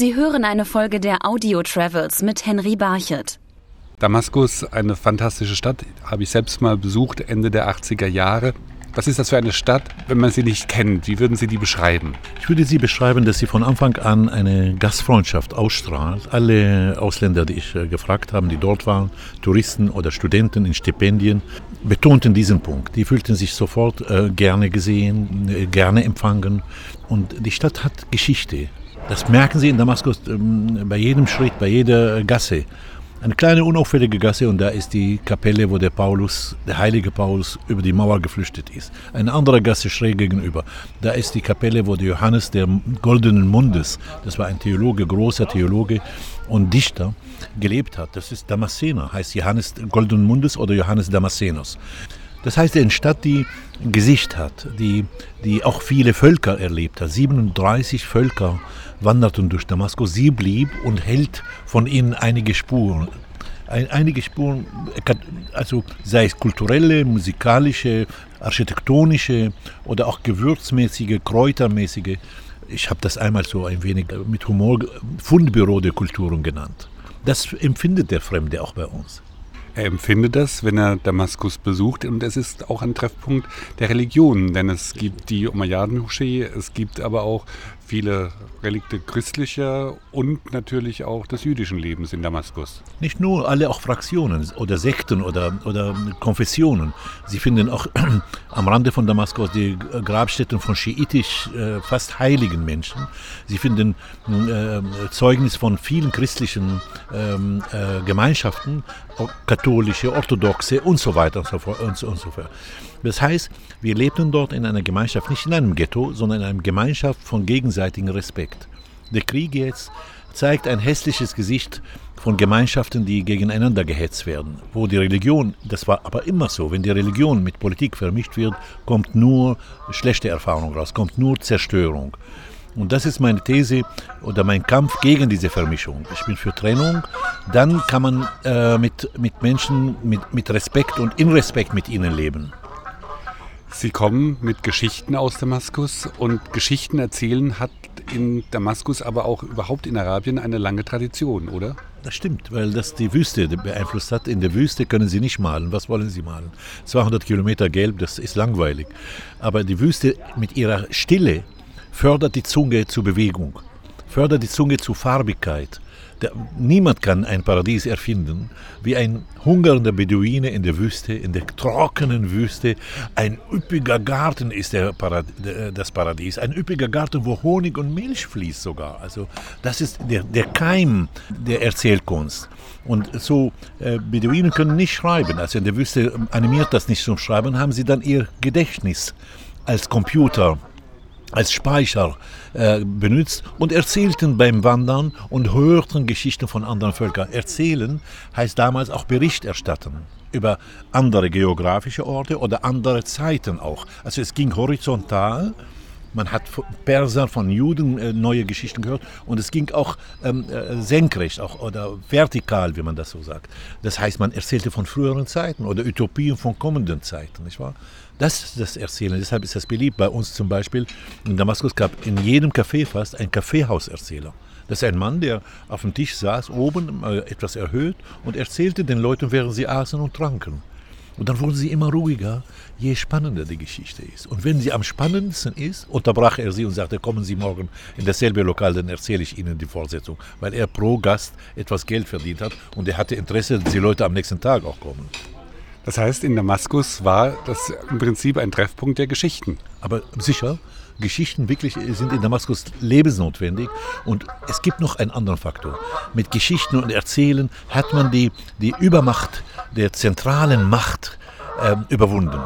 Sie hören eine Folge der Audio Travels mit Henry Barchet. Damaskus, eine fantastische Stadt, habe ich selbst mal besucht, Ende der 80er Jahre. Was ist das für eine Stadt, wenn man sie nicht kennt? Wie würden Sie die beschreiben? Ich würde sie beschreiben, dass sie von Anfang an eine Gastfreundschaft ausstrahlt. Alle Ausländer, die ich äh, gefragt habe, die dort waren, Touristen oder Studenten in Stipendien, betonten diesen Punkt. Die fühlten sich sofort äh, gerne gesehen, äh, gerne empfangen. Und die Stadt hat Geschichte. Das merken Sie in Damaskus ähm, bei jedem Schritt, bei jeder Gasse. Eine kleine unauffällige Gasse und da ist die Kapelle, wo der Paulus, der heilige Paulus, über die Mauer geflüchtet ist. Eine andere Gasse schräg gegenüber. Da ist die Kapelle, wo der Johannes der goldenen Mundes, das war ein Theologe, großer Theologe und Dichter, gelebt hat. Das ist Damaszener, heißt Johannes goldenen Mundes oder Johannes Damaszenos. Das heißt, eine Stadt, die ein Gesicht hat, die, die auch viele Völker erlebt hat. 37 Völker wanderten durch Damaskus. Sie blieb und hält von ihnen einige Spuren. Ein, einige Spuren, also sei es kulturelle, musikalische, architektonische oder auch gewürzmäßige, kräutermäßige. Ich habe das einmal so ein wenig mit Humor Fundbüro der Kulturen genannt. Das empfindet der Fremde auch bei uns. Er empfindet das, wenn er Damaskus besucht und es ist auch ein Treffpunkt der Religionen, denn es gibt die Umayyaden-Moschee, es gibt aber auch viele Relikte christlicher und natürlich auch des jüdischen Lebens in Damaskus. Nicht nur alle auch Fraktionen oder Sekten oder, oder Konfessionen. Sie finden auch am Rande von Damaskus die Grabstätten von schiitisch äh, fast heiligen Menschen. Sie finden äh, Zeugnis von vielen christlichen ähm, äh, Gemeinschaften, katholische, orthodoxe und so weiter und so fort. Und so, und so fort. Das heißt, wir lebten dort in einer Gemeinschaft, nicht in einem Ghetto, sondern in einer Gemeinschaft von gegenseitigem Respekt. Der Krieg jetzt zeigt ein hässliches Gesicht von Gemeinschaften, die gegeneinander gehetzt werden, wo die Religion, das war aber immer so, wenn die Religion mit Politik vermischt wird, kommt nur schlechte Erfahrung raus, kommt nur Zerstörung. Und das ist meine These oder mein Kampf gegen diese Vermischung. Ich bin für Trennung. Dann kann man äh, mit, mit Menschen mit, mit Respekt und in Respekt mit ihnen leben. Sie kommen mit Geschichten aus Damaskus und Geschichten erzählen hat in Damaskus, aber auch überhaupt in Arabien eine lange Tradition, oder? Das stimmt, weil das die Wüste beeinflusst hat. In der Wüste können Sie nicht malen. Was wollen Sie malen? 200 Kilometer gelb, das ist langweilig. Aber die Wüste mit ihrer Stille fördert die Zunge zur Bewegung, fördert die Zunge zur Farbigkeit, der, niemand kann ein Paradies erfinden, wie ein hungernder Beduine in der Wüste, in der trockenen Wüste. Ein üppiger Garten ist Parad das Paradies. Ein üppiger Garten, wo Honig und Milch fließt sogar. Also das ist der, der Keim der Erzählkunst. Und so, äh, Beduinen können nicht schreiben. Also in der Wüste animiert das nicht zum Schreiben, haben sie dann ihr Gedächtnis als Computer als Speicher äh, benutzt und erzählten beim Wandern und hörten Geschichten von anderen Völkern. Erzählen heißt damals auch Bericht erstatten über andere geografische Orte oder andere Zeiten auch. Also es ging horizontal. Man hat Perser von Juden äh, neue Geschichten gehört und es ging auch ähm, äh, senkrecht auch, oder vertikal, wie man das so sagt. Das heißt, man erzählte von früheren Zeiten oder Utopien von kommenden Zeiten, nicht wahr? Das ist das Erzählen. Deshalb ist das beliebt. Bei uns zum Beispiel in Damaskus gab in jedem Café fast ein Kaffeehauserzähler. Das ist ein Mann, der auf dem Tisch saß, oben äh, etwas erhöht und erzählte den Leuten, während sie aßen und tranken. Und dann wurden sie immer ruhiger, je spannender die Geschichte ist. Und wenn sie am spannendsten ist, unterbrach er sie und sagte, kommen Sie morgen in dasselbe Lokal, dann erzähle ich Ihnen die Fortsetzung. Weil er pro Gast etwas Geld verdient hat und er hatte Interesse, dass die Leute am nächsten Tag auch kommen. Das heißt, in Damaskus war das im Prinzip ein Treffpunkt der Geschichten. Aber sicher, Geschichten wirklich sind in Damaskus lebensnotwendig. Und es gibt noch einen anderen Faktor. Mit Geschichten und Erzählen hat man die, die Übermacht der zentralen Macht äh, überwunden.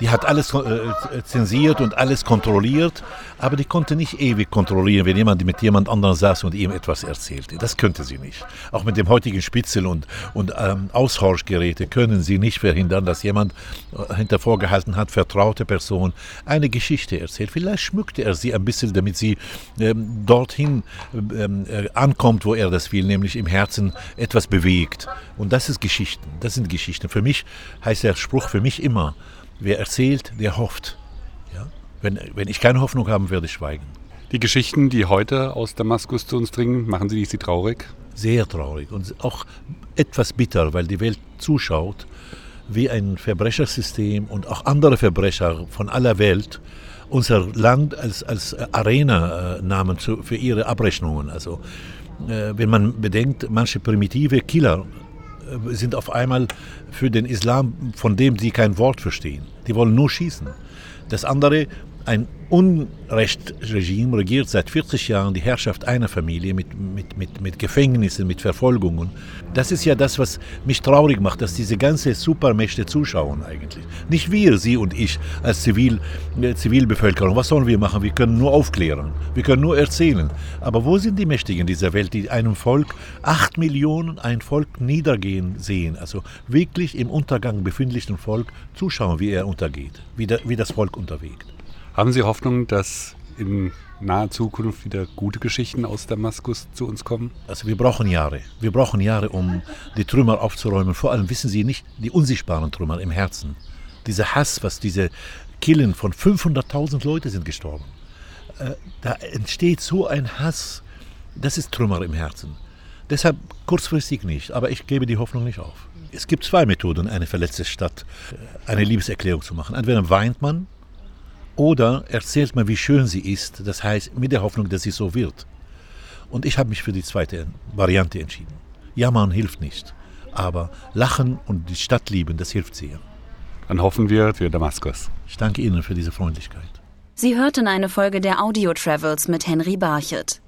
Die hat alles äh, zensiert und alles kontrolliert, aber die konnte nicht ewig kontrollieren, wenn jemand mit jemand anderem saß und ihm etwas erzählte. Das könnte sie nicht. Auch mit dem heutigen Spitzel und, und ähm, Aushorchgeräte können sie nicht verhindern, dass jemand äh, hinter vorgehalten hat, vertraute Person, eine Geschichte erzählt. Vielleicht schmückte er sie ein bisschen, damit sie ähm, dorthin ähm, äh, ankommt, wo er das will, nämlich im Herzen etwas bewegt. Und das ist Geschichten. Das sind Geschichten. Für mich heißt der Spruch für mich immer, Wer erzählt, der hofft. Ja? Wenn, wenn ich keine Hoffnung habe, werde ich schweigen. Die Geschichten, die heute aus Damaskus zu uns dringen, machen Sie Sie traurig? Sehr traurig und auch etwas bitter, weil die Welt zuschaut, wie ein Verbrechersystem und auch andere Verbrecher von aller Welt unser Land als, als Arena äh, nahmen für ihre Abrechnungen. Also äh, wenn man bedenkt, manche primitive Killer sind auf einmal für den Islam, von dem sie kein Wort verstehen. Die wollen nur schießen. Das andere ein Unrechtsregime regiert seit 40 Jahren die Herrschaft einer Familie mit, mit, mit, mit Gefängnissen, mit Verfolgungen. Das ist ja das, was mich traurig macht, dass diese ganze Supermächte zuschauen eigentlich. Nicht wir, Sie und ich als Zivil, äh, Zivilbevölkerung. Was sollen wir machen? Wir können nur aufklären. Wir können nur erzählen. Aber wo sind die Mächtigen dieser Welt, die einem Volk, acht Millionen, ein Volk niedergehen sehen? Also wirklich im Untergang befindlichen Volk zuschauen, wie er untergeht, wie, der, wie das Volk unterwegt. Haben Sie Hoffnung, dass in naher Zukunft wieder gute Geschichten aus Damaskus zu uns kommen? Also wir brauchen Jahre. Wir brauchen Jahre, um die Trümmer aufzuräumen. Vor allem wissen Sie nicht, die unsichtbaren Trümmer im Herzen. Dieser Hass, was diese Killen von 500.000 Leuten sind gestorben. Äh, da entsteht so ein Hass. Das ist Trümmer im Herzen. Deshalb kurzfristig nicht, aber ich gebe die Hoffnung nicht auf. Es gibt zwei Methoden, eine verletzte Stadt, äh, eine Liebeserklärung zu machen. Entweder weint man oder erzählt man, wie schön sie ist, das heißt mit der Hoffnung, dass sie so wird. Und ich habe mich für die zweite Variante entschieden. Jammern hilft nicht, aber Lachen und die Stadt lieben, das hilft sehr. Dann hoffen wir für Damaskus. Ich danke Ihnen für diese Freundlichkeit. Sie hörten eine Folge der Audio Travels mit Henry Barchet.